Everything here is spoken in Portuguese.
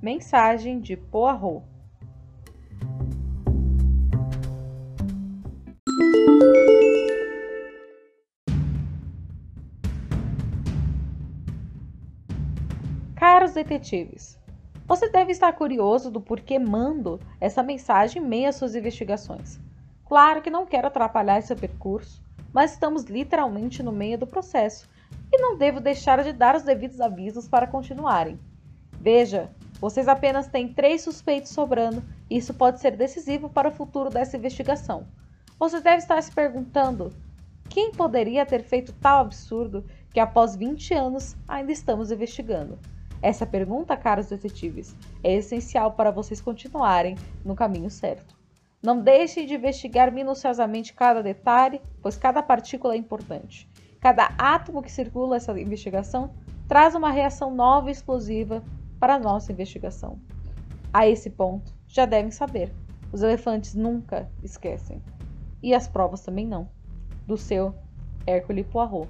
Mensagem de Poirot. Caros detetives, você deve estar curioso do porquê mando essa mensagem em meio às suas investigações. Claro que não quero atrapalhar seu percurso, mas estamos literalmente no meio do processo e não devo deixar de dar os devidos avisos para continuarem. Veja, vocês apenas têm três suspeitos sobrando e isso pode ser decisivo para o futuro dessa investigação. Você deve estar se perguntando: quem poderia ter feito tal absurdo que após 20 anos ainda estamos investigando? Essa pergunta, caros detetives, é essencial para vocês continuarem no caminho certo. Não deixem de investigar minuciosamente cada detalhe, pois cada partícula é importante. Cada átomo que circula essa investigação traz uma reação nova e explosiva para a nossa investigação. A esse ponto, já devem saber: os elefantes nunca esquecem. E as provas também não. Do seu Hércule Poirot.